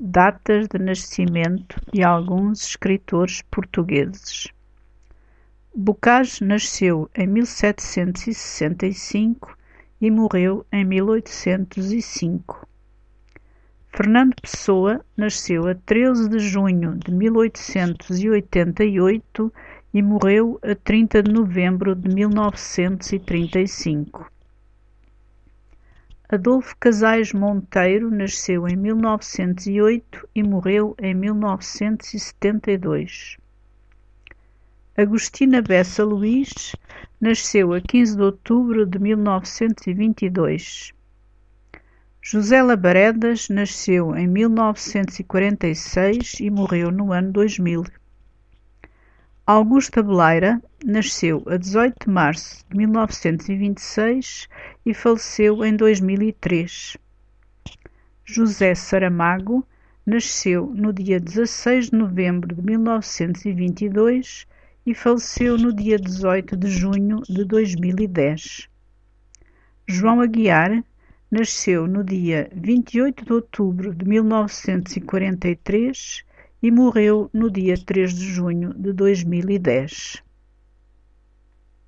Datas de nascimento de alguns escritores portugueses. Bocage nasceu em mil setecentos e sessenta cinco morreu em mil oitocentos e cinco. Fernando Pessoa nasceu a 13 de junho de 1888 e morreu a 30 de novembro de 1935. Adolfo Casais Monteiro nasceu em 1908 e morreu em 1972. Agostina Bessa Luís nasceu a 15 de outubro de 1922. José Labaredas nasceu em 1946 e morreu no ano 2000. Augusta Beleira nasceu a 18 de março de 1926 e faleceu em 2003. José Saramago nasceu no dia 16 de novembro de 1922 e faleceu no dia 18 de junho de 2010. João Aguiar nasceu no dia 28 de outubro de 1943 e morreu no dia 3 de junho de 2010.